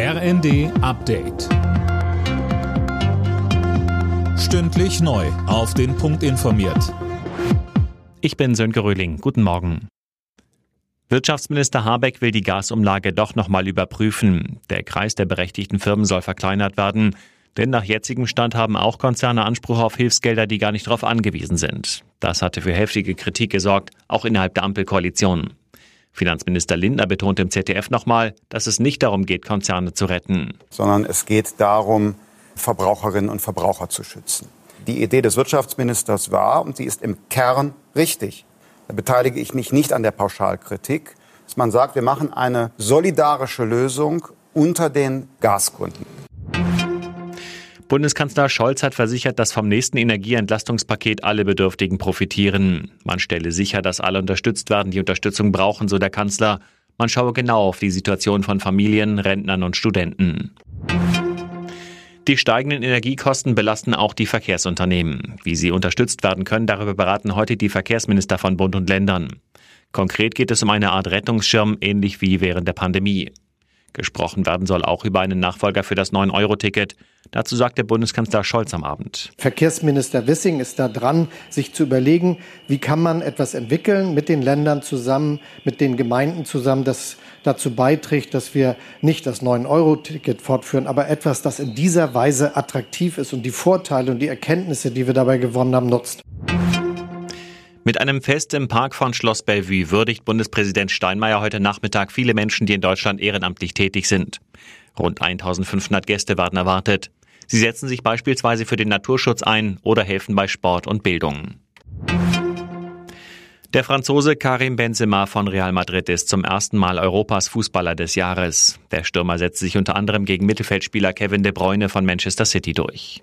RND Update. Stündlich neu. Auf den Punkt informiert. Ich bin Sönke Röhling. Guten Morgen. Wirtschaftsminister Habeck will die Gasumlage doch nochmal überprüfen. Der Kreis der berechtigten Firmen soll verkleinert werden. Denn nach jetzigem Stand haben auch Konzerne Anspruch auf Hilfsgelder, die gar nicht darauf angewiesen sind. Das hatte für heftige Kritik gesorgt, auch innerhalb der Ampelkoalition. Finanzminister Lindner betont im ZDF nochmal, dass es nicht darum geht, Konzerne zu retten. Sondern es geht darum, Verbraucherinnen und Verbraucher zu schützen. Die Idee des Wirtschaftsministers war, und sie ist im Kern richtig, da beteilige ich mich nicht an der Pauschalkritik, dass man sagt, wir machen eine solidarische Lösung unter den Gaskunden. Bundeskanzler Scholz hat versichert, dass vom nächsten Energieentlastungspaket alle Bedürftigen profitieren. Man stelle sicher, dass alle unterstützt werden, die Unterstützung brauchen, so der Kanzler. Man schaue genau auf die Situation von Familien, Rentnern und Studenten. Die steigenden Energiekosten belasten auch die Verkehrsunternehmen. Wie sie unterstützt werden können, darüber beraten heute die Verkehrsminister von Bund und Ländern. Konkret geht es um eine Art Rettungsschirm, ähnlich wie während der Pandemie. Gesprochen werden soll auch über einen Nachfolger für das 9-Euro-Ticket. Dazu sagte Bundeskanzler Scholz am Abend. Verkehrsminister Wissing ist da dran, sich zu überlegen, wie kann man etwas entwickeln mit den Ländern zusammen, mit den Gemeinden zusammen, das dazu beiträgt, dass wir nicht das 9-Euro-Ticket fortführen, aber etwas, das in dieser Weise attraktiv ist und die Vorteile und die Erkenntnisse, die wir dabei gewonnen haben, nutzt. Mit einem Fest im Park von Schloss Bellevue würdigt Bundespräsident Steinmeier heute Nachmittag viele Menschen, die in Deutschland ehrenamtlich tätig sind. Rund 1500 Gäste werden erwartet. Sie setzen sich beispielsweise für den Naturschutz ein oder helfen bei Sport und Bildung. Der Franzose Karim Benzema von Real Madrid ist zum ersten Mal Europas Fußballer des Jahres. Der Stürmer setzt sich unter anderem gegen Mittelfeldspieler Kevin De Bruyne von Manchester City durch.